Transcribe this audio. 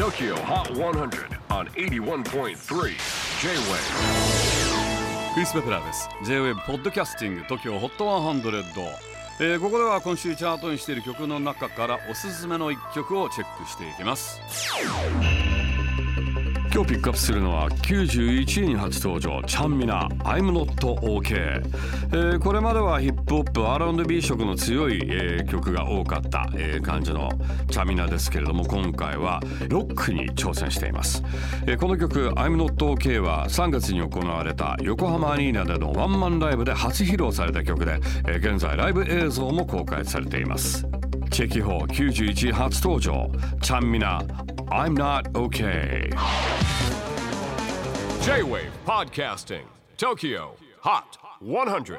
TOKYO HOT 100 on 81.3 J-WAVE クリス・ベプラーです。J-WAVE ポッドキャスティング TOKYO HOT 100、えーここでは今週チャートにしている曲の中からおすすめの一曲をチェックしていきます。今日ピックアップするのは91位に初登場チャンミナ I'm Not OK、えーこれまではヒップホップ R&B 色の強い、えー曲が多かった、えー感じのチャンミナですけれども今回はロックに挑戦しています、えーこの曲 I'm Not OK は3月に行われた横浜アリーナでのワンマンライブで初披露された曲で、えー現在ライブ映像も公開されています。チェキホー91位初登場チャンミナ I'm Not OK J-WAVE PODCASTING TOKYO HOT 100